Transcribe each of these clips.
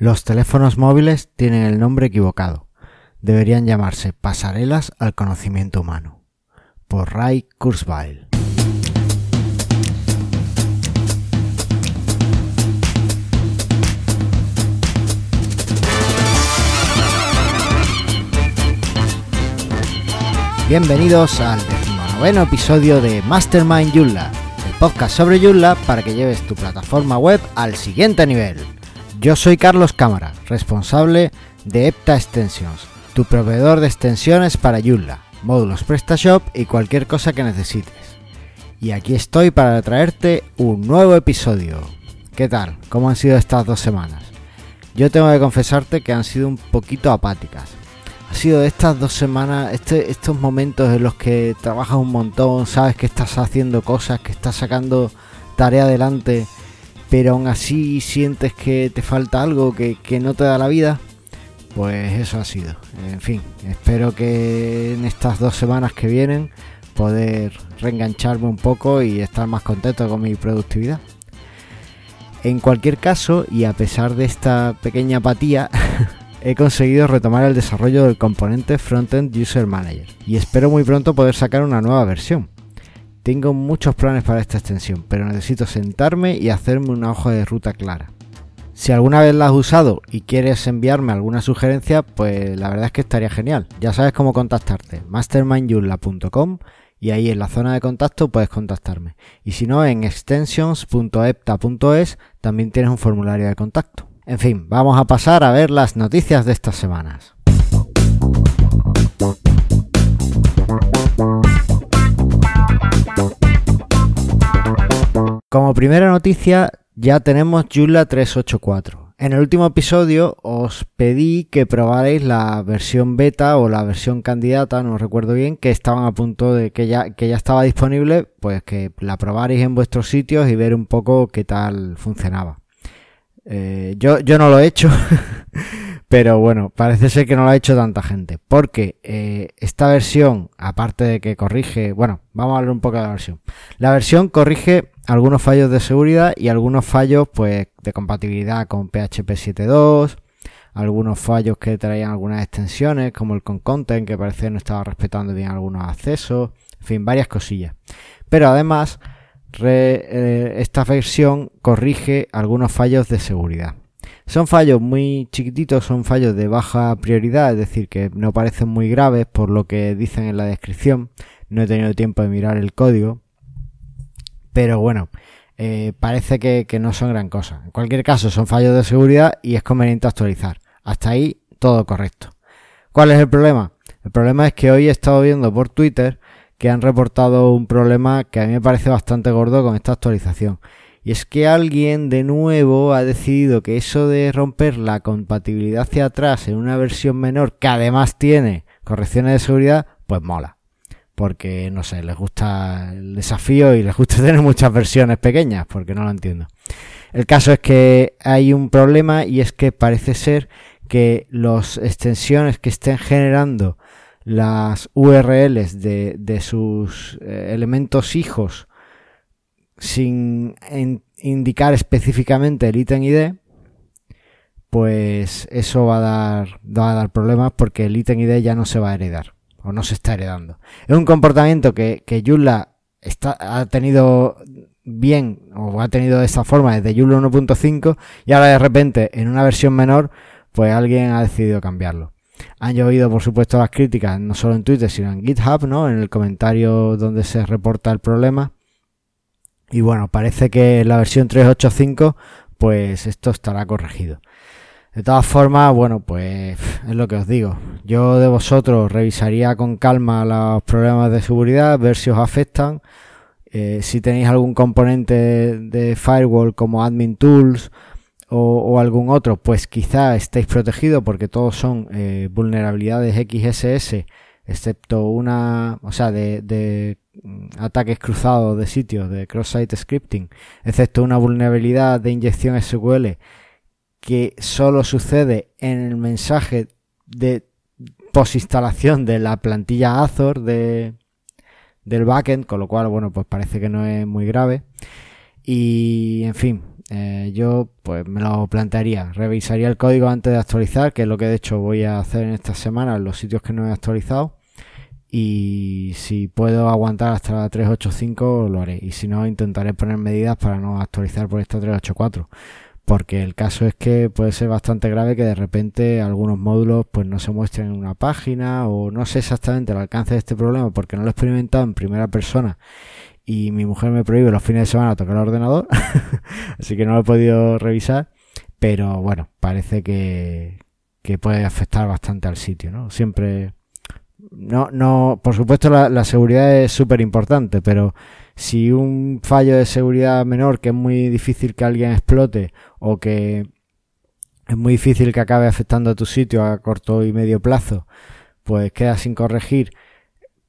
Los teléfonos móviles tienen el nombre equivocado. Deberían llamarse pasarelas al conocimiento humano. Por Ray Kurzweil. Bienvenidos al decimonoveno episodio de Mastermind Joomla, el podcast sobre Joomla para que lleves tu plataforma web al siguiente nivel. Yo soy Carlos Cámara, responsable de Epta Extensions, tu proveedor de extensiones para Joomla, módulos PrestaShop y cualquier cosa que necesites. Y aquí estoy para traerte un nuevo episodio. ¿Qué tal? ¿Cómo han sido estas dos semanas? Yo tengo que confesarte que han sido un poquito apáticas. Ha sido estas dos semanas, este, estos momentos en los que trabajas un montón, sabes que estás haciendo cosas, que estás sacando tarea adelante pero aún así sientes que te falta algo que, no te da la vida, pues eso ha sido. En fin, espero que en estas dos semanas que vienen poder reengancharme un poco y estar más contento con mi productividad. En cualquier caso, y a pesar de esta pequeña apatía, he conseguido retomar el desarrollo del componente Frontend User Manager y espero muy pronto poder sacar una nueva versión. Tengo muchos planes para esta extensión, pero necesito sentarme y hacerme una hoja de ruta clara. Si alguna vez la has usado y quieres enviarme alguna sugerencia, pues la verdad es que estaría genial. Ya sabes cómo contactarte, mastermindyula.com y ahí en la zona de contacto puedes contactarme. Y si no, en extensions.epta.es también tienes un formulario de contacto. En fin, vamos a pasar a ver las noticias de estas semanas. Como primera noticia, ya tenemos Joomla 384. En el último episodio os pedí que probarais la versión beta o la versión candidata, no recuerdo bien, que estaban a punto de que ya, que ya estaba disponible, pues que la probarais en vuestros sitios y ver un poco qué tal funcionaba. Eh, yo, yo no lo he hecho, pero bueno, parece ser que no lo ha hecho tanta gente, porque eh, esta versión, aparte de que corrige, bueno, vamos a hablar un poco de la versión. La versión corrige algunos fallos de seguridad y algunos fallos pues de compatibilidad con PHP 7.2, algunos fallos que traían algunas extensiones como el con content que parece no estaba respetando bien algunos accesos, en fin, varias cosillas. Pero además eh, esta versión corrige algunos fallos de seguridad. Son fallos muy chiquititos, son fallos de baja prioridad, es decir, que no parecen muy graves por lo que dicen en la descripción. No he tenido tiempo de mirar el código, pero bueno, eh, parece que, no son gran cosa. En cualquier caso, son fallos de seguridad y es conveniente actualizar. Hasta ahí, todo correcto. ¿Cuál es el problema? El problema es que hoy he estado viendo por Twitter que han reportado un problema que a mí me parece bastante gordo con esta actualización. Y es que alguien de nuevo ha decidido que eso de romper la compatibilidad hacia atrás en una versión menor que además tiene correcciones de seguridad, pues mola porque no sé, les gusta el desafío y les gusta tener muchas versiones pequeñas, porque no lo entiendo. El caso es que hay un problema y es que parece ser que las extensiones que estén generando las URLs de, sus eh, elementos hijos sin indicar específicamente el ítem ID, pues eso va a dar, va a dar problemas porque el ítem ID ya no se va a heredar o no se está heredando. Es un comportamiento que, que está, ha tenido bien o ha tenido de esta forma desde Joomla 1.5 y ahora de repente en una versión menor pues alguien ha decidido cambiarlo. Han llovido por supuesto las críticas no solo en Twitter sino en GitHub, ¿no? En el comentario donde se reporta el problema. Y bueno, parece que la versión 3.8.5 pues esto estará corregido. De todas formas, bueno, pues es lo que os digo. Yo de vosotros revisaría con calma los problemas de seguridad, ver si os afectan. Eh, si tenéis algún componente de firewall como admin tools o, algún otro, pues quizá estéis protegidos porque todos son eh, vulnerabilidades XSS, excepto una, o sea, de, de ataques cruzados de sitios, de cross-site scripting, excepto una vulnerabilidad de inyección SQL que solo sucede en el mensaje de posinstalación de la plantilla Azure de, del backend, con lo cual, bueno, pues parece que no es muy grave. Y, en fin, eh, yo pues me lo plantearía. Revisaría el código antes de actualizar, que es lo que de hecho voy a hacer en esta semana en los sitios que no he actualizado. Y si puedo aguantar hasta la 385 lo haré. Y si no, intentaré poner medidas para no actualizar por esta 384 porque el caso es que puede ser bastante grave que de repente algunos módulos pues no se muestren en una página o no sé exactamente el alcance de este problema porque no lo he experimentado en primera persona y mi mujer me prohíbe los fines de semana tocar el ordenador así que no lo he podido revisar pero bueno parece que, que puede afectar bastante al sitio no siempre no no por supuesto la, la seguridad es súper importante pero si un fallo de seguridad menor que es muy difícil que alguien explote o que es muy difícil que acabe afectando a tu sitio a corto y medio plazo, pues queda sin corregir.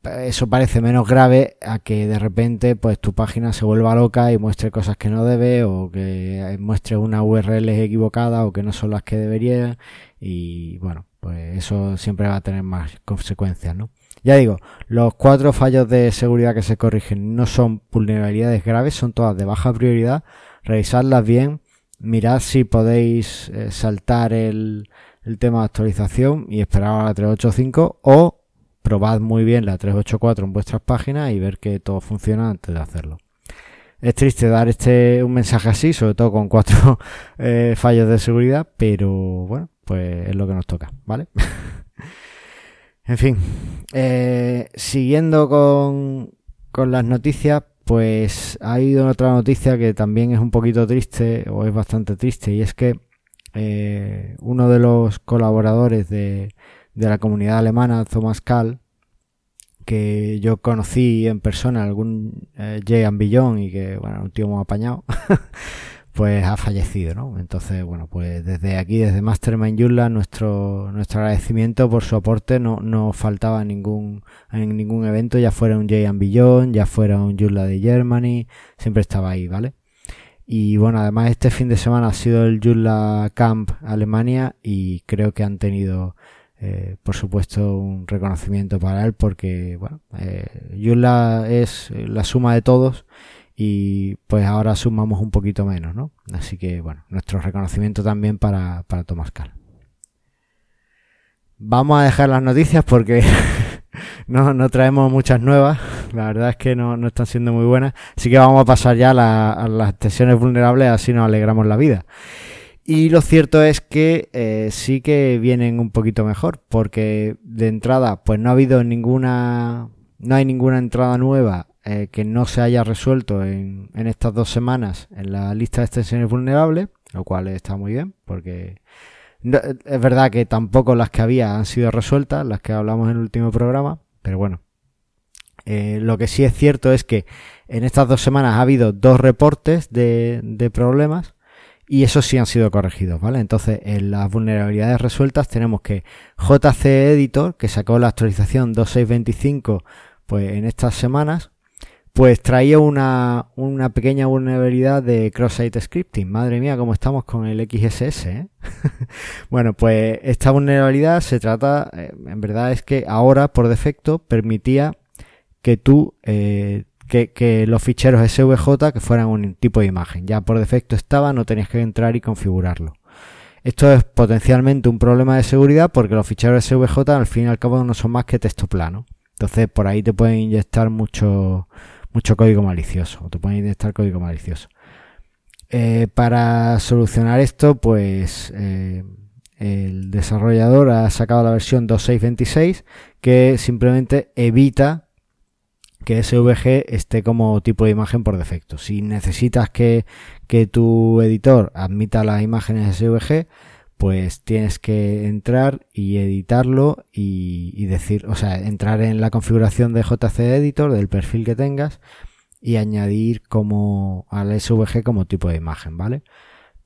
Eso parece menos grave a que de repente pues tu página se vuelva loca y muestre cosas que no debe o que muestre una URL equivocada o que no son las que debería y bueno, pues eso siempre va a tener más consecuencias, ¿no? Ya digo, los cuatro fallos de seguridad que se corrigen no son vulnerabilidades graves, son todas de baja prioridad. Revisadlas bien, mirad si podéis eh, saltar el, el, tema de actualización y esperar a la 385 o probad muy bien la 384 en vuestras páginas y ver que todo funciona antes de hacerlo. Es triste dar este un mensaje así, sobre todo con cuatro eh, fallos de seguridad, pero bueno, pues es lo que nos toca, ¿vale? En fin, eh, siguiendo con, con las noticias, pues ha habido otra noticia que también es un poquito triste, o es bastante triste, y es que eh, uno de los colaboradores de, de la comunidad alemana, Thomas Kahl, que yo conocí en persona, algún eh, Jay Ambillón, y que, bueno, un tío muy apañado, pues ha fallecido, ¿no? Entonces, bueno, pues desde aquí, desde Mastermind Yula, nuestro, nuestro agradecimiento por su aporte no, no faltaba en ningún, en ningún evento, ya fuera un Jay Beyond, ya fuera un Yula de Germany, siempre estaba ahí, ¿vale? Y bueno, además este fin de semana ha sido el Yula Camp Alemania y creo que han tenido, eh, por supuesto, un reconocimiento para él porque, bueno, eh, es la suma de todos y pues ahora sumamos un poquito menos, ¿no? Así que bueno, nuestro reconocimiento también para, para Tomás Cal. Vamos a dejar las noticias porque no, no traemos muchas nuevas, la verdad es que no, no están siendo muy buenas, así que vamos a pasar ya a, las tensiones vulnerables, así nos alegramos la vida. Y lo cierto es que eh, sí que vienen un poquito mejor, porque de entrada, pues no ha habido ninguna, no hay ninguna entrada nueva eh, que no se haya resuelto en, en, estas dos semanas en la lista de extensiones vulnerables, lo cual está muy bien, porque es verdad que tampoco las que había han sido resueltas, las que hablamos en el último programa, pero bueno. Eh, lo que sí es cierto es que en estas dos semanas ha habido dos reportes de, de problemas y esos sí han sido corregidos, ¿vale? Entonces, en las vulnerabilidades resueltas tenemos que JC Editor, que sacó la actualización 2625 pues en estas semanas, pues traía una, una pequeña vulnerabilidad de cross-site scripting. Madre mía, cómo estamos con el XSS. ¿eh? bueno, pues esta vulnerabilidad se trata, eh, en verdad es que ahora por defecto permitía que tú, eh, que, que, los ficheros SVJ que fueran un tipo de imagen. Ya por defecto estaba, no tenías que entrar y configurarlo. Esto es potencialmente un problema de seguridad porque los ficheros SVJ al fin y al cabo no son más que texto plano. Entonces por ahí te pueden inyectar mucho mucho código malicioso, o te pueden inyectar código malicioso. Eh, para solucionar esto, pues eh, el desarrollador ha sacado la versión 2.6.26 que simplemente evita que SVG esté como tipo de imagen por defecto. Si necesitas que, que tu editor admita las imágenes SVG, pues tienes que entrar y editarlo y, decir, o sea, entrar en la configuración de JC Editor del perfil que tengas y añadir como al SVG como tipo de imagen, ¿vale?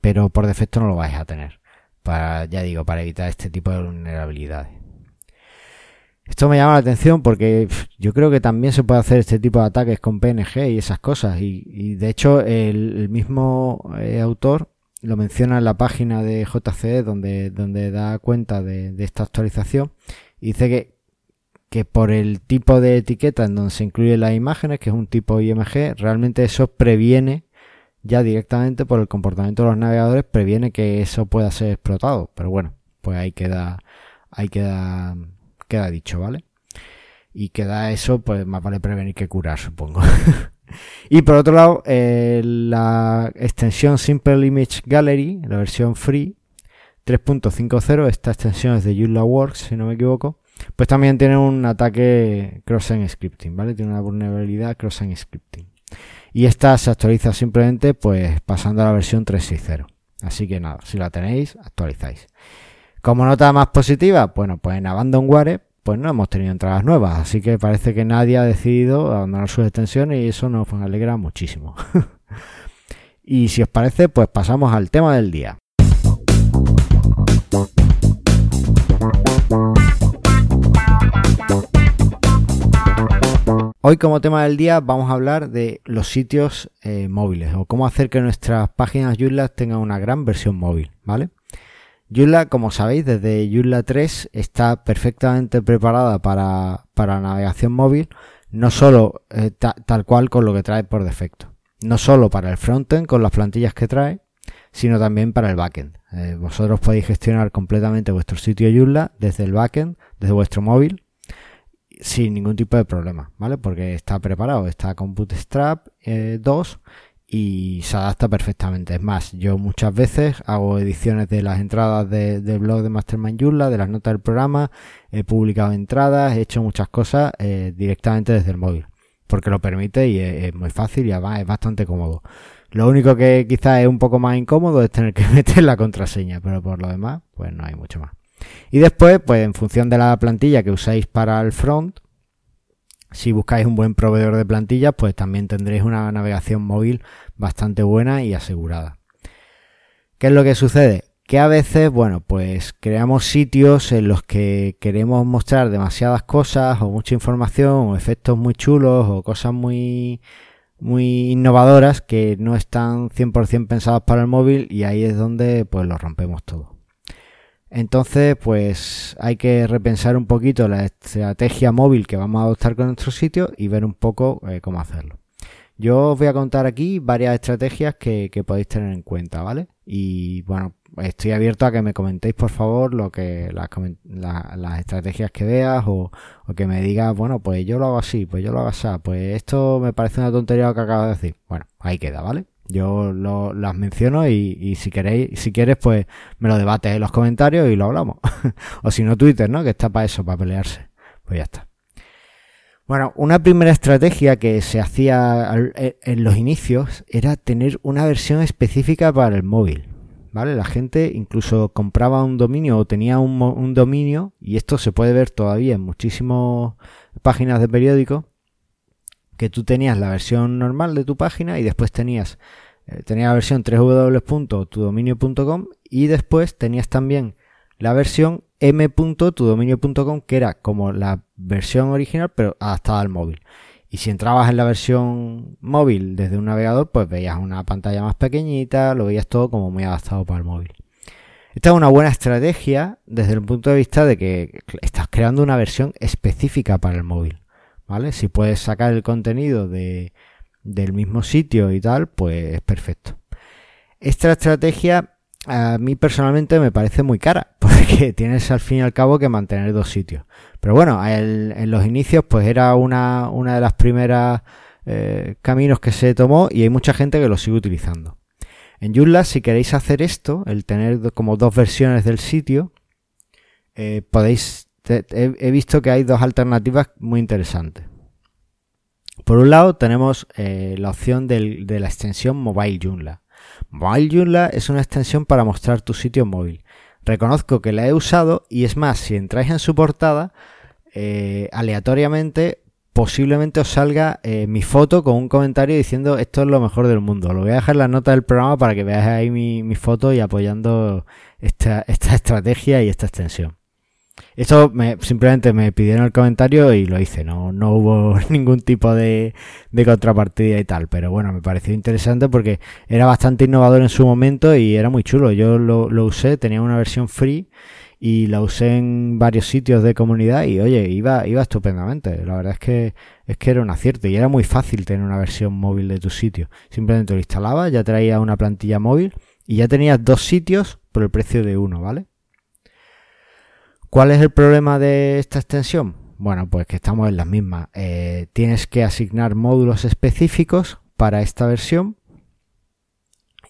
Pero por defecto no lo vais a tener. Para, ya digo, para evitar este tipo de vulnerabilidades. Esto me llama la atención porque yo creo que también se puede hacer este tipo de ataques con PNG y esas cosas. Y, de hecho, el, mismo eh, autor lo menciona en la página de JCE donde, donde da cuenta de, esta actualización y dice que, que por el tipo de etiqueta en donde se incluyen las imágenes, que es un tipo IMG, realmente eso previene ya directamente por el comportamiento de los navegadores previene que eso pueda ser explotado. Pero bueno, pues ahí queda, ahí queda, queda dicho, ¿vale? Y queda eso, pues más vale prevenir que curar, supongo. y por otro lado, eh, la extensión Simple Image Gallery, la versión free 3.50, esta extensión es de Joomla Works, si no me equivoco, pues también tiene un ataque cross-site scripting, ¿vale? Tiene una vulnerabilidad cross-site scripting. Y esta se actualiza simplemente pues pasando a la versión 3.6.0. Así que nada, si la tenéis, actualizáis. Como nota más positiva, bueno, pues en Abandonware pues no hemos tenido entradas nuevas, así que parece que nadie ha decidido abandonar sus extensiones y eso nos alegra muchísimo. y si os parece, pues pasamos al tema del día. Hoy como tema del día vamos a hablar de los sitios eh, móviles o cómo hacer que nuestras páginas Joomla tengan una gran versión móvil, ¿vale? Joomla, como sabéis, desde Joomla 3 está perfectamente preparada para, para navegación móvil, no solo eh, tal cual con lo que trae por defecto, no solo para el frontend con las plantillas que trae, sino también para el backend. Eh, vosotros podéis gestionar completamente vuestro sitio Joomla desde el backend, desde vuestro móvil, sin ningún tipo de problema, ¿vale? Porque está preparado, está con Bootstrap 2 eh, y se adapta perfectamente. Es más, yo muchas veces hago ediciones de las entradas del blog de Mastermind Joomla, de las notas del programa, he publicado entradas, he hecho muchas cosas eh, directamente desde el móvil, porque lo permite y es, muy fácil y además es bastante cómodo. Lo único que quizás es un poco más incómodo es tener que meter la contraseña, pero por lo demás, pues no hay mucho más. Y después, pues en función de la plantilla que usáis para el front, si buscáis un buen proveedor de plantillas, pues también tendréis una navegación móvil bastante buena y asegurada. ¿Qué es lo que sucede? Que a veces, bueno, pues creamos sitios en los que queremos mostrar demasiadas cosas o mucha información o efectos muy chulos o cosas muy muy innovadoras que no están 100% pensadas para el móvil y ahí es donde pues lo rompemos todo. Entonces, pues hay que repensar un poquito la estrategia móvil que vamos a adoptar con nuestro sitio y ver un poco eh, cómo hacerlo. Yo os voy a contar aquí varias estrategias que, podéis tener en cuenta, ¿vale? Y bueno, estoy abierto a que me comentéis por favor lo que las, estrategias que veas o, o, que me digas, bueno, pues yo lo hago así, pues yo lo hago así, pues esto me parece una tontería lo que acabo de decir. Bueno, ahí queda, ¿vale? Yo lo, las menciono y, si queréis, si quieres, pues me lo debates en los comentarios y lo hablamos. o si no, Twitter, ¿no? Que está para eso, para pelearse. Pues ya está. Bueno, una primera estrategia que se hacía e, en los inicios era tener una versión específica para el móvil. ¿Vale? La gente incluso compraba un dominio o tenía un, un dominio, y esto se puede ver todavía en muchísimas páginas de periódicos, que tú tenías la versión normal de tu página y después tenías, eh, la versión www.tudominio.com y después tenías también la versión m.tudominio.com que era como la versión original pero adaptada al móvil. Y si entrabas en la versión móvil desde un navegador, pues veías una pantalla más pequeñita, lo veías todo como muy adaptado para el móvil. Esta es una buena estrategia desde el punto de vista de que estás creando una versión específica para el móvil. ¿Vale? Si puedes sacar el contenido de, del mismo sitio y tal, pues es perfecto. Esta estrategia a mí personalmente me parece muy cara, porque tienes al fin y al cabo que mantener dos sitios. Pero bueno, en los inicios pues era una, una de las primeras eh, caminos que se tomó y hay mucha gente que lo sigue utilizando. En Joomla, si queréis hacer esto, el tener como dos versiones del sitio, eh, podéis he, visto que hay dos alternativas muy interesantes. Por un lado tenemos eh, la opción de la extensión Mobile Joomla. Mobile Joomla es una extensión para mostrar tu sitio móvil. Reconozco que la he usado y es más, si entráis en su portada, eh, aleatoriamente posiblemente os salga eh, mi foto con un comentario diciendo esto es lo mejor del mundo. Lo voy a dejar en la nota del programa para que veáis ahí mi, foto y apoyando esta estrategia y esta extensión. Esto me, simplemente me pidieron el comentario y lo hice, no, no hubo ningún tipo de, de, contrapartida y tal, pero bueno, me pareció interesante porque era bastante innovador en su momento y era muy chulo. Yo lo, lo usé, tenía una versión free y la usé en varios sitios de comunidad y oye, iba, iba estupendamente. La verdad es que, es que era un acierto y era muy fácil tener una versión móvil de tu sitio. Simplemente lo instalabas, ya traía una plantilla móvil y ya tenías dos sitios por el precio de uno, ¿vale? ¿Cuál es el problema de esta extensión? Bueno, pues que estamos en las mismas. Eh, tienes que asignar módulos específicos para esta versión.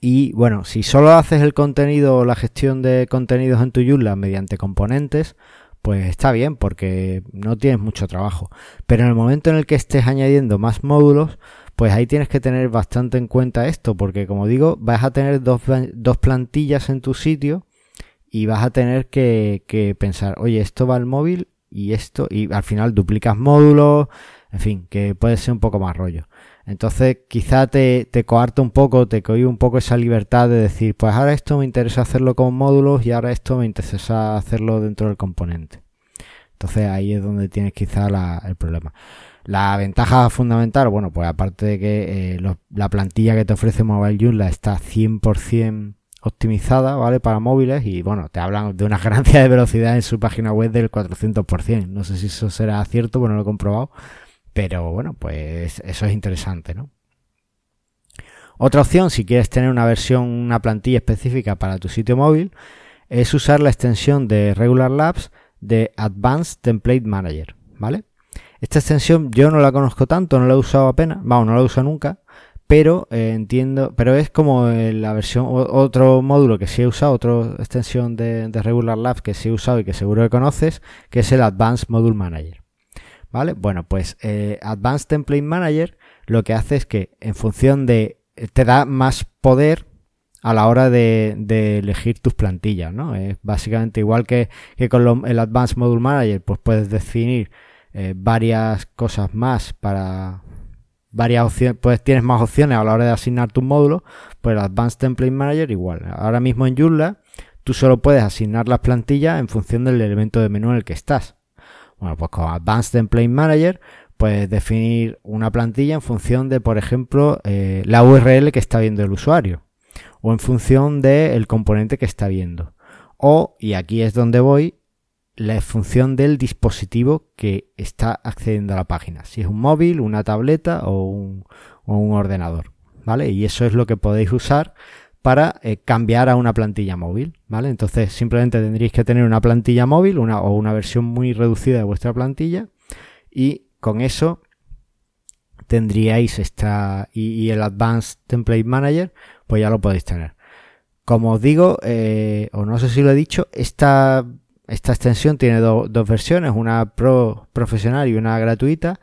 Y bueno, si solo haces el contenido o la gestión de contenidos en tu Joomla mediante componentes, pues está bien porque no tienes mucho trabajo. Pero en el momento en el que estés añadiendo más módulos, pues ahí tienes que tener bastante en cuenta esto, porque como digo, vas a tener dos, dos plantillas en tu sitio y vas a tener que, que pensar, oye, esto va al móvil y esto, y al final duplicas módulos, en fin, que puede ser un poco más rollo. Entonces quizá te, te coarta un poco, te cohí un poco esa libertad de decir, pues ahora esto me interesa hacerlo con módulos y ahora esto me interesa hacerlo dentro del componente. Entonces ahí es donde tienes quizá el problema. La ventaja fundamental, bueno, pues aparte de que eh, la plantilla que te ofrece Mobile Joomla está 100% optimizada, ¿vale? Para móviles y bueno, te hablan de una ganancia de velocidad en su página web del 400%. No sé si eso será cierto, bueno, lo he comprobado, pero bueno, pues eso es interesante, ¿no? Otra opción, si quieres tener una versión, una plantilla específica para tu sitio móvil, es usar la extensión de Regular Labs de Advanced Template Manager, ¿vale? Esta extensión yo no la conozco tanto, no la he usado apenas, vamos, no la he usado nunca, pero eh, entiendo, pero es como eh, la versión, otro módulo que sí he usado, otra extensión de, Regular Labs que sí he usado y que seguro que conoces, que es el Advanced Module Manager. ¿Vale? Bueno, pues eh, Advanced Template Manager lo que hace es que en función de, te da más poder a la hora de, elegir tus plantillas, ¿no? Es básicamente igual que, con el Advanced Module Manager, pues puedes definir varias cosas más para, varias opciones, pues tienes más opciones a la hora de asignar tus módulos, pues el Advanced Template Manager igual. Ahora mismo en Joomla tú solo puedes asignar las plantillas en función del elemento de menú en el que estás. Bueno, pues con Advanced Template Manager puedes definir una plantilla en función de, por ejemplo, eh, la URL que está viendo el usuario o en función del componente que está viendo. O, y aquí es donde voy, la función del dispositivo que está accediendo a la página. Si es un móvil, una tableta o un, ordenador. ¿Vale? Y eso es lo que podéis usar para eh, cambiar a una plantilla móvil. ¿Vale? Entonces simplemente tendréis que tener una plantilla móvil una, o una versión muy reducida de vuestra plantilla. Y con eso tendríais esta y, el Advanced Template Manager, pues ya lo podéis tener. Como os digo, eh, o no sé si lo he dicho, esta esta extensión tiene dos versiones, una pro profesional y una gratuita.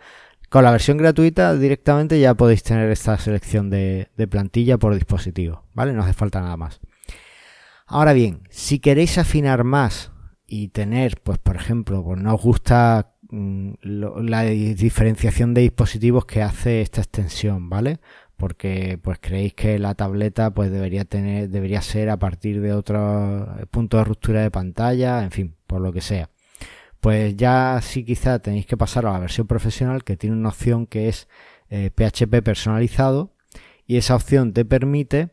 Con la versión gratuita directamente ya podéis tener esta selección de, plantilla por dispositivo, ¿vale? No hace falta nada más. Ahora bien, si queréis afinar más y tener, pues por ejemplo, pues no os gusta mm, la diferenciación de dispositivos que hace esta extensión, ¿vale? Porque pues creéis que la tableta pues debería tener debería ser a partir de otro punto de ruptura de pantalla en fin por lo que sea. Pues ya sí quizá tenéis que pasar a la versión profesional que tiene una opción que es PHP eh, personalizado y esa opción te permite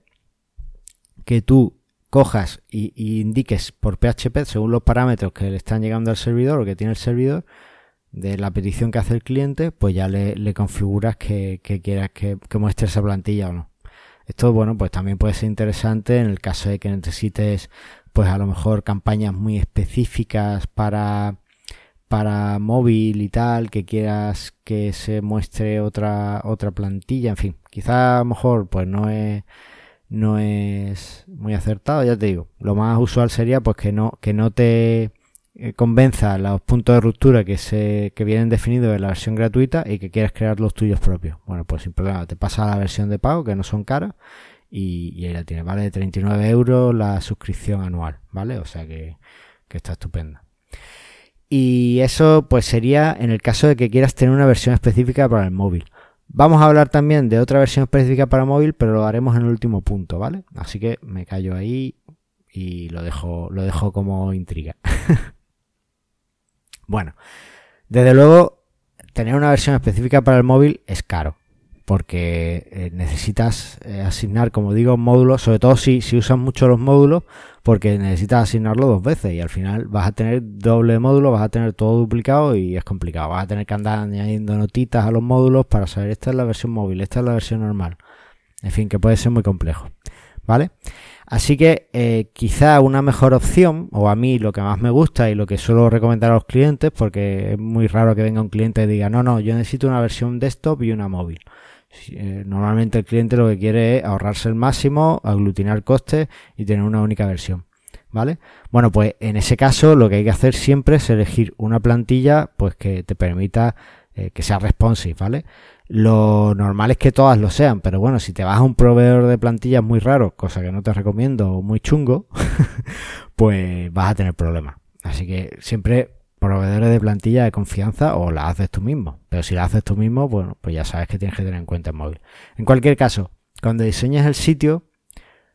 que tú cojas y, y, indiques por PHP según los parámetros que le están llegando al servidor o que tiene el servidor de la petición que hace el cliente, pues ya le, configuras que, quieras que, muestre esa plantilla o no. Esto, bueno, pues también puede ser interesante en el caso de que necesites, pues a lo mejor campañas muy específicas para, para móvil y tal, que quieras que se muestre otra, otra plantilla, en fin, quizá a lo mejor, pues no es, no es muy acertado, ya te digo. Lo más usual sería, pues que no, que no te, convenza los puntos de ruptura que se que vienen definidos en la versión gratuita y que quieras crear los tuyos propios. Bueno, pues sin problema, te pasa a la versión de pago, que no son caras, y, ahí la tienes, ¿vale? De 39 euros la suscripción anual, ¿vale? O sea que, que está estupenda. Y eso pues sería en el caso de que quieras tener una versión específica para el móvil. Vamos a hablar también de otra versión específica para móvil, pero lo haremos en el último punto, ¿vale? Así que me callo ahí y lo dejo, lo dejo como intriga. Bueno, desde luego, tener una versión específica para el móvil es caro. porque eh, necesitas eh, asignar, como digo, módulos, sobre todo si, si usas mucho los módulos, porque necesitas asignarlo dos veces y al final vas a tener doble módulo, vas a tener todo duplicado y es complicado. Vas a tener que andar añadiendo notitas a los módulos para saber esta es la versión móvil, esta es la versión normal. En fin, que puede ser muy complejo. ¿Vale? Así que eh, quizá una mejor opción, o a mí lo que más me gusta y lo que suelo recomendar a los clientes, porque es muy raro que venga un cliente y diga, no, no, yo necesito una versión desktop y una móvil. Eh, normalmente el cliente lo que quiere es ahorrarse el máximo, aglutinar costes y tener una única versión. ¿Vale? Bueno, pues en ese caso lo que hay que hacer siempre es elegir una plantilla pues que te permita eh, que sea responsive, ¿vale? Lo normal es que todas lo sean, pero bueno, si te vas a un proveedor de plantillas muy raro, cosa que no te recomiendo, o muy chungo, pues vas a tener problemas. Así que siempre proveedores de plantilla de confianza o la haces tú mismo. Pero si la haces tú mismo, bueno, pues ya sabes que tienes que tener en cuenta el móvil. En cualquier caso, cuando diseñes el sitio,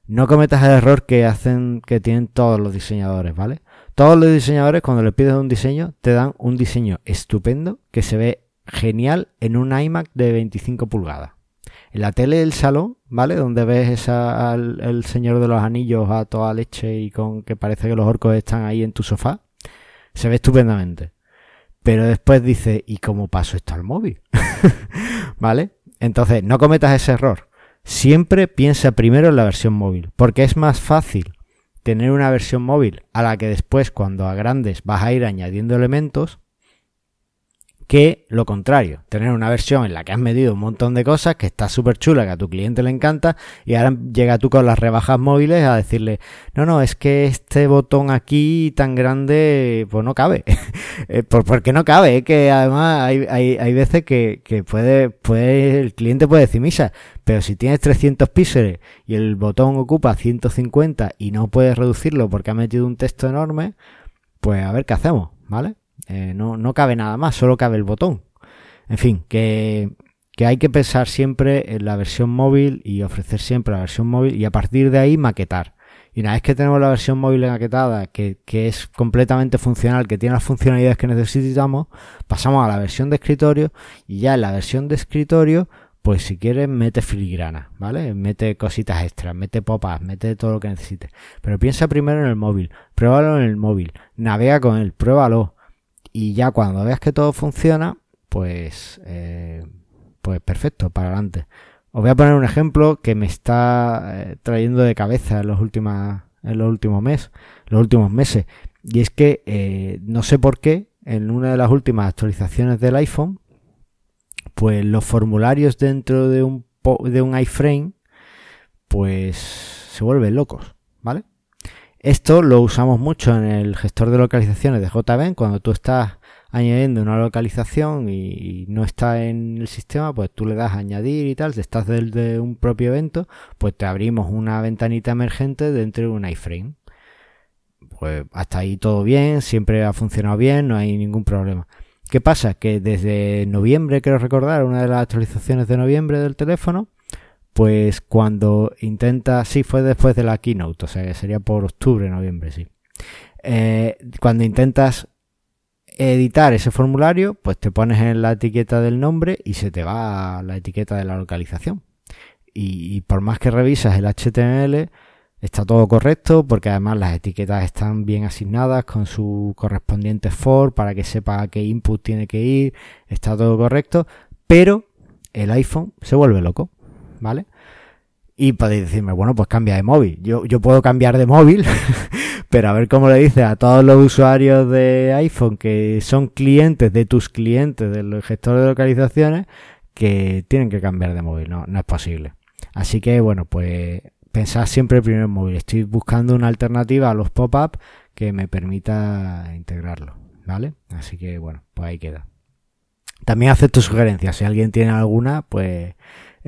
no cometas el error que hacen, que tienen todos los diseñadores, ¿vale? Todos los diseñadores, cuando le pides un diseño, te dan un diseño estupendo que se ve genial en un iMac de 25 pulgadas. En la tele del salón, ¿vale? Donde ves al, el señor de los anillos a toda leche y con que parece que los orcos están ahí en tu sofá, se ve estupendamente. Pero después dice, ¿y cómo paso esto al móvil? ¿Vale? Entonces, no cometas ese error. Siempre piensa primero en la versión móvil, porque es más fácil tener una versión móvil a la que después, cuando agrandes, vas a ir añadiendo elementos que lo contrario, tener una versión en la que has medido un montón de cosas, que está súper chula, que a tu cliente le encanta, y ahora llega tú con las rebajas móviles a decirle, no, no, es que este botón aquí tan grande, pues no cabe. Eh, ¿Por, qué no cabe? Es que además hay, hay, hay veces que, que puede, puede, el cliente puede decir, misa, pero si tienes 300 píxeles y el botón ocupa 150 y no puedes reducirlo porque ha metido un texto enorme, pues a ver qué hacemos, ¿vale? Eh, no, no cabe nada más, solo cabe el botón. En fin, que, que hay que pensar siempre en la versión móvil y ofrecer siempre la versión móvil y a partir de ahí maquetar. Y una vez que tenemos la versión móvil maquetada, que, que es completamente funcional, que tiene las funcionalidades que necesitamos, pasamos a la versión de escritorio y ya en la versión de escritorio, pues si quieres mete filigrana, ¿vale? Mete cositas extras, mete pop-ups, mete todo lo que necesites. Pero piensa primero en el móvil, pruébalo en el móvil, navega con él, pruébalo, y ya cuando veas que todo funciona, pues, eh, pues perfecto, para adelante. Os voy a poner un ejemplo que me está eh, trayendo de cabeza en los últimos, en los últimos meses, los últimos meses. Y es que eh, no sé por qué en una de las últimas actualizaciones del iPhone, pues los formularios dentro de un de un iFrame, pues se vuelven locos, ¿vale? Esto lo usamos mucho en el gestor de localizaciones de JVM. Cuando tú estás añadiendo una localización y no está en el sistema, pues tú le das añadir y tal. Si estás desde un propio evento, pues te abrimos una ventanita emergente dentro de un iframe. Pues hasta ahí todo bien, siempre ha funcionado bien, no hay ningún problema. ¿Qué pasa? Que desde noviembre, quiero recordar, una de las actualizaciones de noviembre del teléfono, pues cuando intenta, sí, fue después de la keynote, o sea que sería por octubre, noviembre, sí. Eh, cuando intentas editar ese formulario, pues te pones en la etiqueta del nombre y se te va la etiqueta de la localización. Y, por más que revisas el HTML, está todo correcto porque además las etiquetas están bien asignadas con su correspondiente for para que sepa a qué input tiene que ir, está todo correcto, pero el iPhone se vuelve loco. ¿Vale? Y podéis decirme, bueno, pues cambia de móvil. Yo, yo puedo cambiar de móvil, pero a ver cómo le dices a todos los usuarios de iPhone que son clientes de tus clientes del gestor de localizaciones que tienen que cambiar de móvil. No, no es posible. Así que, bueno, pues pensad siempre primero en móvil. Estoy buscando una alternativa a los pop-up que me permita integrarlo, ¿vale? Así que, bueno, pues ahí queda. También acepto sugerencias. Si alguien tiene alguna, pues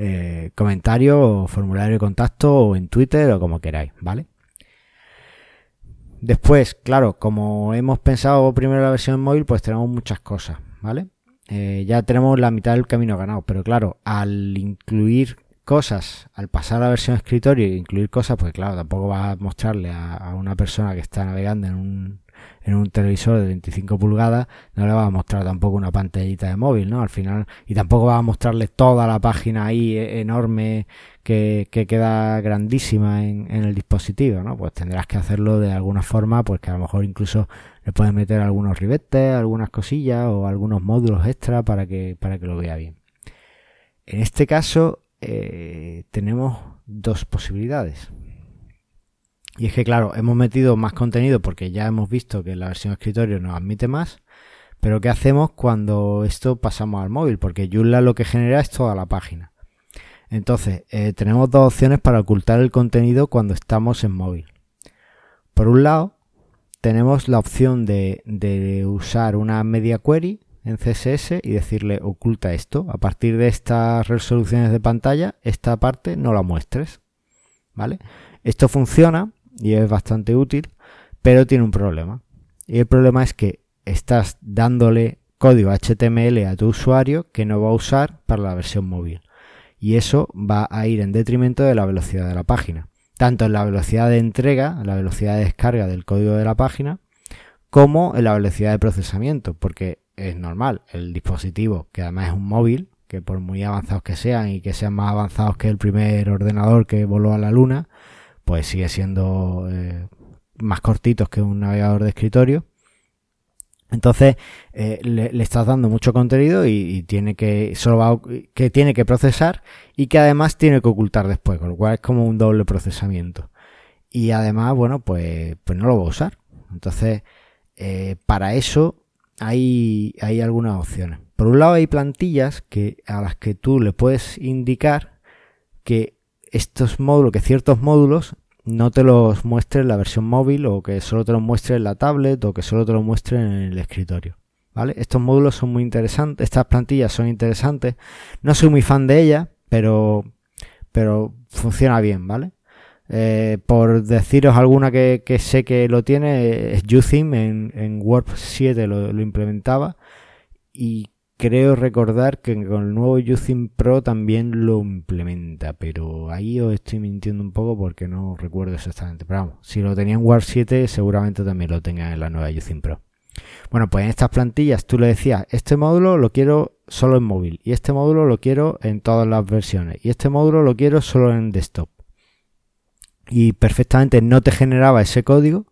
eh, comentario o formulario de contacto o en Twitter o como queráis, ¿vale? Después, claro, como hemos pensado primero la versión móvil, pues tenemos muchas cosas, ¿vale? Eh, ya tenemos la mitad del camino ganado, pero claro, al incluir cosas, al pasar a la versión escritorio e incluir cosas, pues claro, tampoco vas a mostrarle a, una persona que está navegando en un, en un televisor de 25 pulgadas no le va a mostrar tampoco una pantallita de móvil, ¿no? Al final, y tampoco va a mostrarle toda la página ahí e, enorme que, que queda grandísima en, en, el dispositivo, ¿no? Pues tendrás que hacerlo de alguna forma, pues que a lo mejor incluso le puedes meter algunos ribetes, algunas cosillas o algunos módulos extra para que, para que lo vea bien. En este caso, eh, tenemos dos posibilidades. Y es que, claro, hemos metido más contenido porque ya hemos visto que la versión escritorio nos admite más. Pero ¿qué hacemos cuando esto pasamos al móvil? Porque Joomla lo que genera es toda la página. Entonces, eh, tenemos dos opciones para ocultar el contenido cuando estamos en móvil. Por un lado, tenemos la opción de, de usar una media query en CSS y decirle oculta esto. A partir de estas resoluciones de pantalla, esta parte no la muestres. ¿Vale? Esto funciona y es bastante útil, pero tiene un problema. Y el problema es que estás dándole código HTML a tu usuario que no va a usar para la versión móvil. Y eso va a ir en detrimento de la velocidad de la página. Tanto en la velocidad de entrega, la velocidad de descarga del código de la página, como en la velocidad de procesamiento, porque es normal. El dispositivo, que además es un móvil, que por muy avanzados que sean y que sean más avanzados que el primer ordenador que voló a la luna, pues sigue siendo eh, más cortitos que un navegador de escritorio. Entonces eh, le, estás dando mucho contenido y, tiene que solo va, que tiene que procesar y que además tiene que ocultar después, con lo cual es como un doble procesamiento. Y además, bueno, pues, pues no lo va a usar. Entonces, eh, para eso hay, hay algunas opciones. Por un lado hay plantillas que, a las que tú le puedes indicar que estos módulos, que ciertos módulos no te los muestre en la versión móvil o que solo te los muestre en la tablet o que solo te los muestre en el escritorio. ¿Vale? Estos módulos son muy interesantes, estas plantillas son interesantes. No soy muy fan de ellas, pero, pero funciona bien, ¿vale? Eh, por deciros alguna que, sé que lo tiene, es UTheme en, en Warp 7 lo, implementaba y creo recordar que con el nuevo UTheme Pro también lo implementa, pero ahí os estoy mintiendo un poco porque no recuerdo exactamente. Pero vamos, si lo tenía en Warp 7 seguramente también lo tenga en la nueva UTheme Pro. Bueno, pues en estas plantillas tú le decías, este módulo lo quiero solo en móvil y este módulo lo quiero en todas las versiones y este módulo lo quiero solo en desktop y perfectamente no te generaba ese código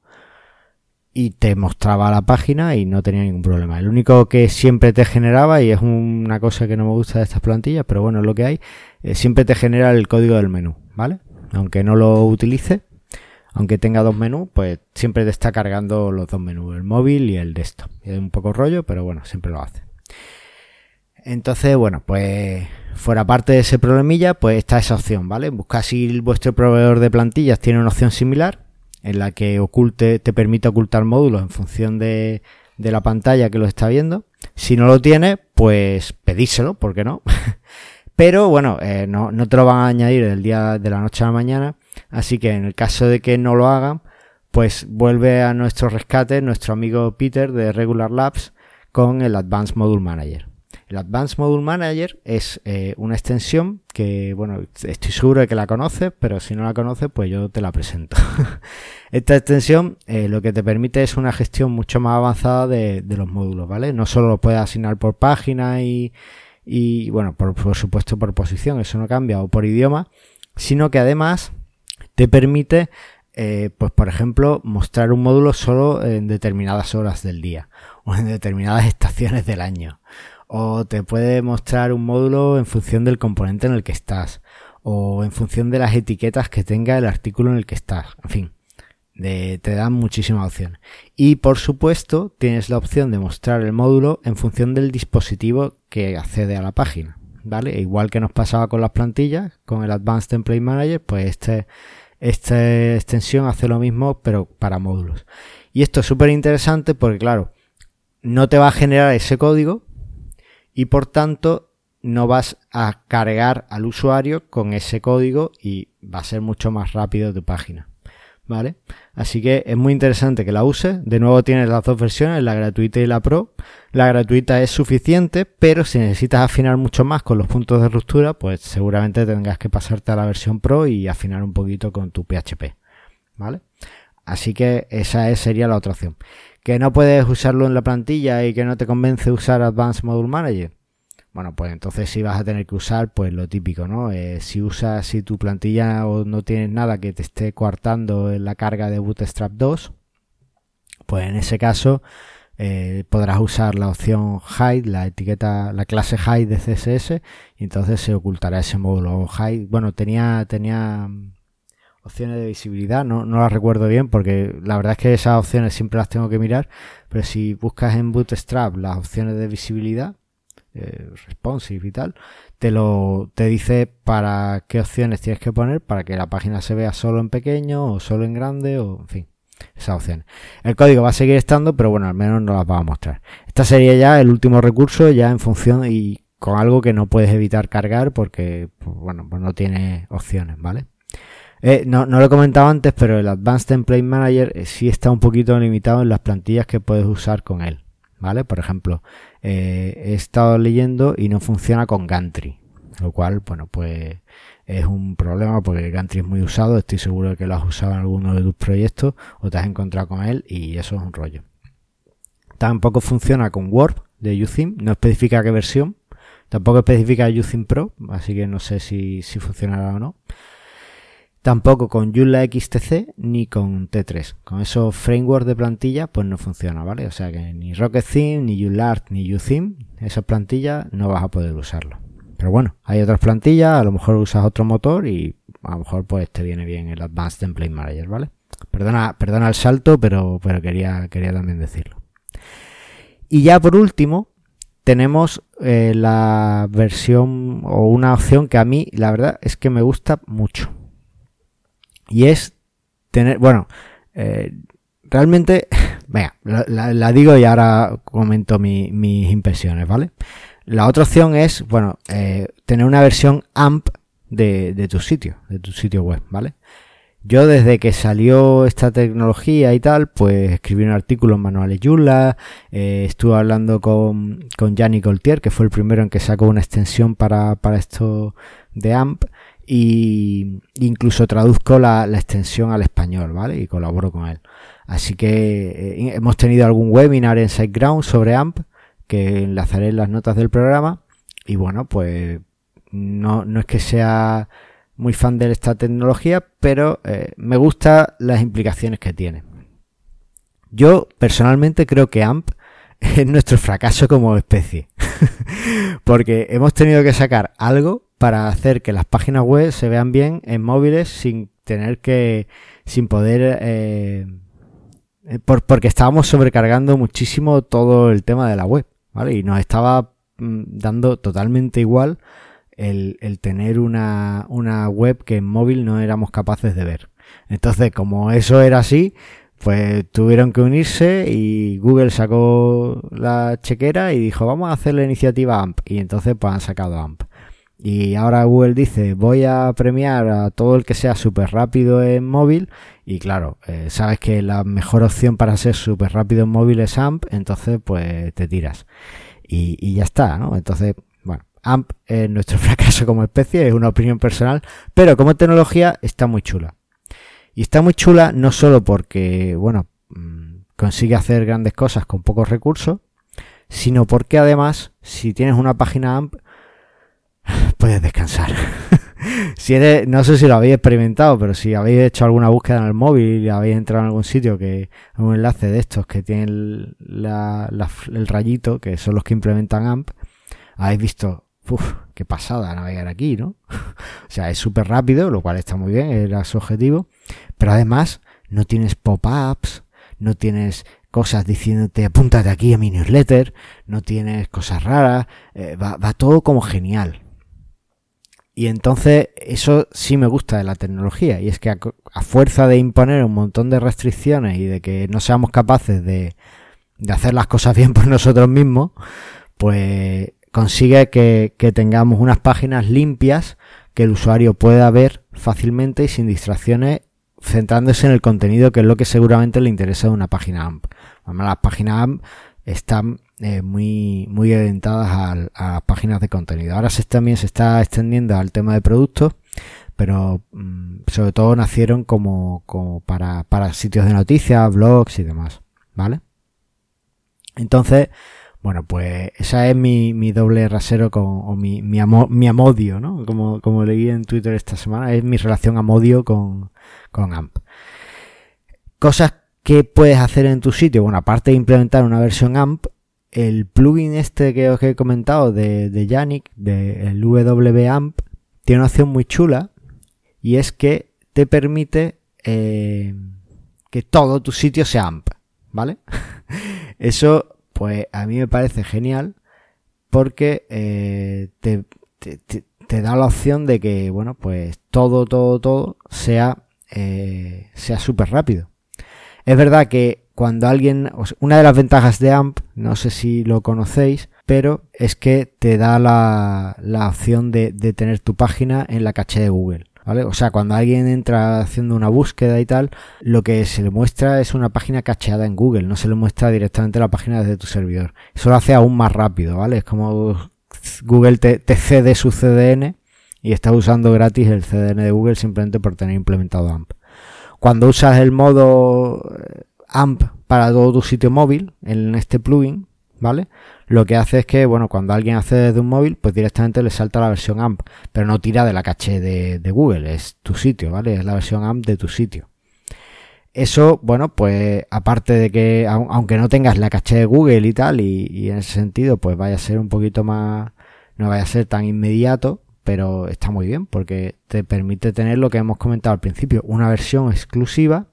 y te mostraba la página y no tenía ningún problema. El único que siempre te generaba, y es una cosa que no me gusta de estas plantillas, pero bueno, es lo que hay, eh, siempre te genera el código del menú, ¿vale? Aunque no lo utilice, aunque tenga dos menús, pues siempre te está cargando los dos menús, el móvil y el desktop. Es un poco rollo, pero bueno, siempre lo hace. Entonces, bueno, pues fuera parte de ese problemilla, pues está esa opción, ¿vale? Busca si vuestro proveedor de plantillas tiene una opción similar en la que oculte, te permite ocultar módulos en función de, de la pantalla que lo está viendo. Si no lo tiene, pues pedíselo, ¿por qué no? Pero bueno, eh, no, no te lo van a añadir el día de la noche a la mañana. Así que en el caso de que no lo hagan, pues vuelve a nuestro rescate nuestro amigo Peter de Regular Labs con el Advanced Module Manager. El Advanced Module Manager es eh, una extensión que, bueno, estoy seguro de que la conoces, pero si no la conoces, pues yo te la presento. Esta extensión eh, lo que te permite es una gestión mucho más avanzada de, los módulos, ¿vale? No solo lo puedes asignar por página y, bueno, por, supuesto por posición, eso no cambia, o por idioma, sino que además te permite eh, pues por ejemplo, mostrar un módulo solo en determinadas horas del día o en determinadas estaciones del año o te puede mostrar un módulo en función del componente en el que estás o en función de las etiquetas que tenga el artículo en el que estás. En fin, te dan muchísimas opciones. Y por supuesto, tienes la opción de mostrar el módulo en función del dispositivo que accede a la página. ¿Vale? Igual que nos pasaba con las plantillas, con el Advanced Template Manager, pues este, esta extensión hace lo mismo, pero para módulos. Y esto es súper interesante porque, claro, no te va a generar ese código, y por tanto no vas a cargar al usuario con ese código y va a ser mucho más rápido tu página. ¿Vale? Así que es muy interesante que la uses. De nuevo tienes las dos versiones, la gratuita y la pro. La gratuita es suficiente, pero si necesitas afinar mucho más con los puntos de ruptura, pues seguramente tendrás que pasarte a la versión pro y afinar un poquito con tu PHP. ¿Vale? Así que esa sería la otra opción. Que no puedes usarlo en la plantilla y que no te convence usar Advanced Module Manager. Bueno, pues entonces sí vas a tener que usar pues lo típico, ¿no? Eh, si usas, si tu plantilla o no tienes nada que te esté coartando en la carga de Bootstrap 2, pues en ese caso eh, podrás usar la opción hide, la etiqueta, la clase hide de CSS, y entonces se ocultará ese módulo hide. Bueno, tenía, tenía opciones de visibilidad, no, no las recuerdo bien porque la verdad es que esas opciones siempre las tengo que mirar, pero si buscas en Bootstrap las opciones de visibilidad, eh, responsive y tal, te lo te dice para qué opciones tienes que poner para que la página se vea solo en pequeño o solo en grande o en fin esas opciones. El código va a seguir estando, pero bueno, al menos no las va a mostrar. Esta sería ya el último recurso, ya en función y con algo que no puedes evitar cargar porque, pues, bueno, pues no tiene opciones, ¿vale? Eh, no, no, lo he comentado antes, pero el Advanced Template Manager eh, sí está un poquito limitado en las plantillas que puedes usar con él. ¿vale? Por ejemplo, eh, he estado leyendo y no funciona con Gantry, lo cual, bueno, pues es un problema porque Gantry es muy usado, estoy seguro de que lo has usado en alguno de tus proyectos o te has encontrado con él y eso es un rollo. Tampoco funciona con Word de UTheme, no especifica qué versión, tampoco especifica UTheme Pro, así que no sé si, si funcionará o no. Tampoco con Joomla XTC ni con T3. Con esos frameworks de plantilla pues no funciona, ¿vale? O sea que ni Rocket Theme, ni Joomla ni UTheme, esas plantillas no vas a poder usarlo. Pero bueno, hay otras plantillas, a lo mejor usas otro motor y a lo mejor pues te viene bien el Advanced Template Manager, ¿vale? Perdona, perdona el salto, pero, pero quería, quería también decirlo. Y ya por último, tenemos eh, la versión o una opción que a mí la verdad es que me gusta mucho y es tener, bueno, eh, realmente, venga, la, digo y ahora comento mis impresiones, ¿vale? La otra opción es, bueno, eh, tener una versión AMP de, de tu sitio, de tu sitio web, ¿vale? Yo desde que salió esta tecnología y tal, pues escribí un artículo en Manuales Joomla, eh, estuve hablando con, con Gianni Coltier, que fue el primero en que sacó una extensión para, para esto de AMP, y incluso traduzco la, la, extensión al español, ¿vale? Y colaboro con él. Así que eh, hemos tenido algún webinar en SiteGround sobre AMP que enlazaré en las notas del programa y bueno, pues no, no es que sea muy fan de esta tecnología, pero eh, me gustan las implicaciones que tiene. Yo personalmente creo que AMP es nuestro fracaso como especie, porque hemos tenido que sacar algo para hacer que las páginas web se vean bien en móviles sin tener que, sin poder, eh, eh, porque estábamos sobrecargando muchísimo todo el tema de la web, ¿vale? Y nos estaba mm, dando totalmente igual el, el tener una, una web que en móvil no éramos capaces de ver. Entonces, como eso era así, pues tuvieron que unirse y Google sacó la chequera y dijo, vamos a hacer la iniciativa AMP. Y entonces pues han sacado AMP. Y ahora Google dice, voy a premiar a todo el que sea súper rápido en móvil. Y claro, eh, sabes que la mejor opción para ser súper rápido en móvil es AMP, entonces pues te tiras. Y, y ya está, ¿no? Entonces, bueno, AMP es nuestro fracaso como especie, es una opinión personal, pero como tecnología está muy chula. Y está muy chula no solo porque, bueno, mm, consigue hacer grandes cosas con pocos recursos, sino porque además, si tienes una página AMP, puedes descansar. si eres, no sé si lo habéis experimentado, pero si habéis hecho alguna búsqueda en el móvil y habéis entrado en algún sitio que un enlace de estos que tienen el rayito, que son los que implementan AMP, habéis visto, uff, qué pasada navegar aquí, ¿no? o sea, es súper rápido, lo cual está muy bien, era su objetivo, pero además no tienes pop-ups, no tienes cosas diciéndote apúntate aquí a mi newsletter, no tienes cosas raras, eh, va, va todo como genial. Y entonces eso sí me gusta de la tecnología. Y es que a, fuerza de imponer un montón de restricciones y de que no seamos capaces de, de hacer las cosas bien por nosotros mismos, pues consigue que, que, tengamos unas páginas limpias que el usuario pueda ver fácilmente y sin distracciones, centrándose en el contenido que es lo que seguramente le interesa de una página AMP. Las páginas AMP están eh, muy, muy orientadas a, a, páginas de contenido. Ahora se, también se está extendiendo al tema de productos, pero mm, sobre todo nacieron como, como para, para sitios de noticias, blogs y demás. ¿Vale? Entonces, bueno, pues esa es mi, mi doble rasero con, o mi, mi, mi amodio, ¿no? Como, como leí en Twitter esta semana, es mi relación amodio con, con AMP. Cosas que puedes hacer en tu sitio, bueno, aparte de implementar una versión AMP, el plugin este que os he comentado de, de Yannick, del WAMP, tiene una opción muy chula y es que te permite eh, que todo tu sitio sea AMP, ¿vale? Eso pues a mí me parece genial porque eh, te, da la opción de que, bueno, pues todo, todo, todo sea, eh, sea súper rápido. Es verdad que cuando alguien, una de las ventajas de AMP, no sé si lo conocéis, pero es que te da la, la opción de, de tener tu página en la caché de Google. O sea, cuando alguien entra haciendo una búsqueda y tal, lo que se le muestra es una página cacheada en Google, no se le muestra directamente la página desde tu servidor. Eso lo hace aún más rápido, ¿vale? Es como Google te, cede su CDN y estás usando gratis el CDN de Google simplemente por tener implementado AMP. Cuando usas el modo AMP para todo tu sitio móvil en este plugin, ¿vale? Lo que hace es que, bueno, cuando alguien hace desde un móvil, pues directamente le salta la versión AMP, pero no tira de la caché de, Google, es tu sitio, ¿vale? Es la versión AMP de tu sitio. Eso, bueno, pues aparte de que, aunque no tengas la caché de Google y tal, y, en ese sentido, pues vaya a ser un poquito más, no vaya a ser tan inmediato, pero está muy bien porque te permite tener lo que hemos comentado al principio, una versión exclusiva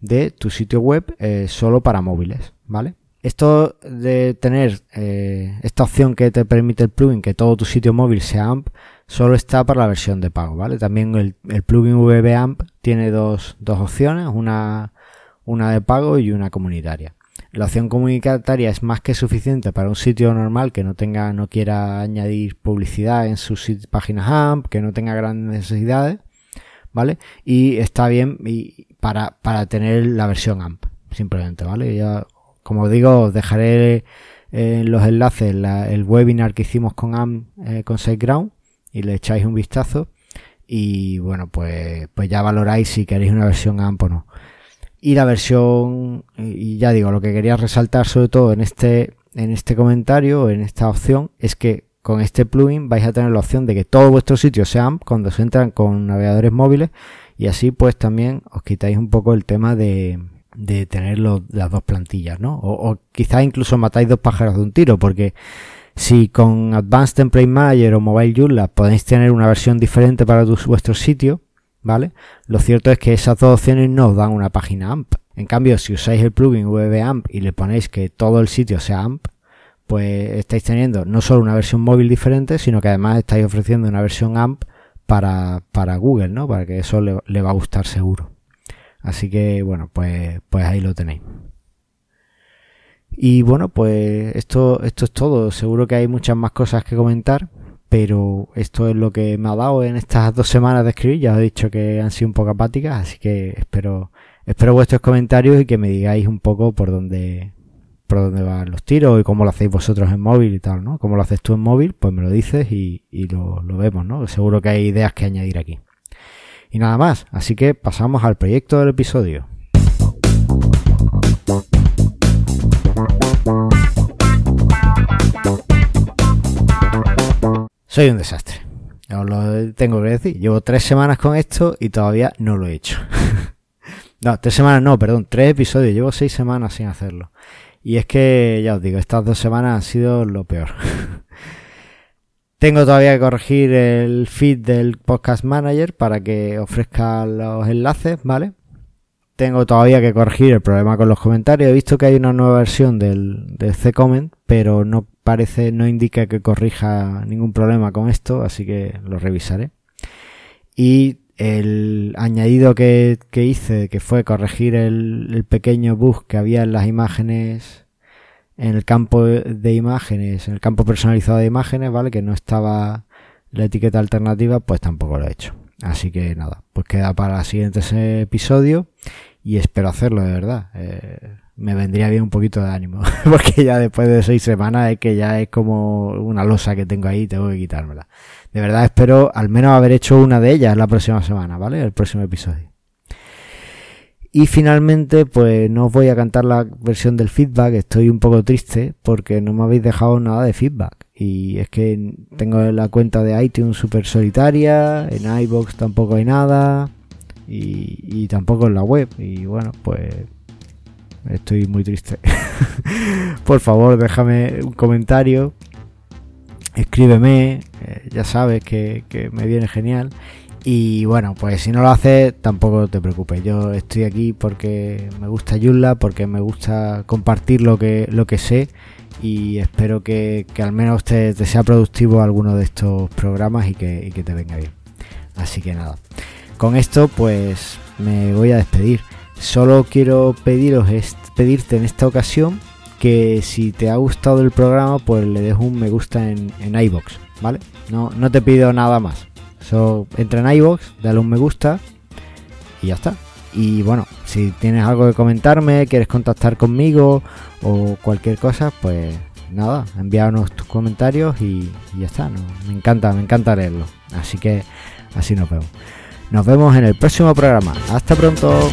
de tu sitio web eh, solo para móviles, ¿vale? Esto de tener eh, esta opción que te permite el plugin, que todo tu sitio móvil sea AMP, solo está para la versión de pago, ¿vale? También el, plugin VBAMP tiene dos, dos opciones, una, una de pago y una comunitaria. La opción comunitaria es más que suficiente para un sitio normal que no tenga, no quiera añadir publicidad en sus páginas AMP, que no tenga grandes necesidades, ¿vale? Y está bien y para, para tener la versión AMP, simplemente, ¿vale? Ya como digo, os dejaré en los enlaces el webinar que hicimos con AM, eh, con SiteGround, y le echáis un vistazo. Y bueno, pues, pues ya valoráis si queréis una versión AMP o no. Y la versión, y ya digo, lo que quería resaltar sobre todo en este, en este comentario, en esta opción, es que con este plugin vais a tener la opción de que todo vuestro sitio sea AMP cuando se entran con navegadores móviles y así pues también os quitáis un poco el tema de, de tener las dos plantillas, ¿no? O, quizás incluso matáis dos pájaros de un tiro, porque si con Advanced Template Manager o Mobile Joomla podéis tener una versión diferente para vuestro sitio, ¿vale? Lo cierto es que esas dos opciones no os dan una página AMP. En cambio, si usáis el plugin VBAMP y le ponéis que todo el sitio sea AMP, pues estáis teniendo no solo una versión móvil diferente, sino que además estáis ofreciendo una versión AMP para, para Google, ¿no? Para que eso le va a gustar seguro. Así que bueno, pues, pues ahí lo tenéis. Y bueno, pues esto, esto es todo. Seguro que hay muchas más cosas que comentar, pero esto es lo que me ha dado en estas dos semanas de escribir. Ya os he dicho que han sido un poco apáticas, así que espero, espero vuestros comentarios y que me digáis un poco por dónde, por dónde van los tiros y cómo lo hacéis vosotros en móvil y tal, ¿no? Cómo lo haces tú en móvil, pues me lo dices y, y lo, lo vemos, ¿no? Seguro que hay ideas que añadir aquí. Y nada más, así que pasamos al proyecto del episodio. Soy un desastre. Os lo tengo que decir. Llevo tres semanas con esto y todavía no lo he hecho. no, tres semanas no, perdón, tres episodios. Llevo seis semanas sin hacerlo. Y es que, ya os digo, estas dos semanas han sido lo peor. Tengo todavía que corregir el feed del Podcast Manager para que ofrezca los enlaces, ¿vale? Tengo todavía que corregir el problema con los comentarios. He visto que hay una nueva versión del, del C-Comment, pero no parece, no indica que corrija ningún problema con esto, así que lo revisaré. Y el añadido que, hice, que fue corregir el, el pequeño bug que había en las imágenes en el campo de imágenes, en el campo personalizado de imágenes, ¿vale? Que no estaba la etiqueta alternativa, pues tampoco lo he hecho. Así que nada, pues queda para el siguiente episodio y espero hacerlo de verdad. Eh, me vendría bien un poquito de ánimo, porque ya después de seis semanas es que ya es como una losa que tengo ahí, tengo que quitármela. De verdad espero al menos haber hecho una de ellas la próxima semana, ¿vale? El próximo episodio. Y finalmente, pues no os voy a cantar la versión del feedback, estoy un poco triste porque no me habéis dejado nada de feedback. Y es que tengo la cuenta de iTunes super solitaria, en iBox tampoco hay nada, y, tampoco en la web. Y bueno, pues estoy muy triste. Por favor, déjame un comentario, escríbeme, eh, ya sabes que, que me viene genial. Y bueno, pues si no lo haces, tampoco te preocupes. Yo estoy aquí porque me gusta Yulla, porque me gusta compartir lo que, lo que sé y espero que, al menos te, sea productivo alguno de estos programas y que, te venga bien. Así que nada, con esto pues me voy a despedir. Solo quiero pediros pedirte en esta ocasión que si te ha gustado el programa pues le dejo un me gusta en, en iBox, ¿vale? No, no te pido nada más. So, entra en iVoox, dale un me gusta y ya está. Y bueno, si tienes algo que comentarme, quieres contactar conmigo o cualquier cosa, pues nada, envíanos tus comentarios y, ya está. me encanta, me encanta leerlo. Así que así nos vemos. Nos vemos en el próximo programa. Hasta pronto.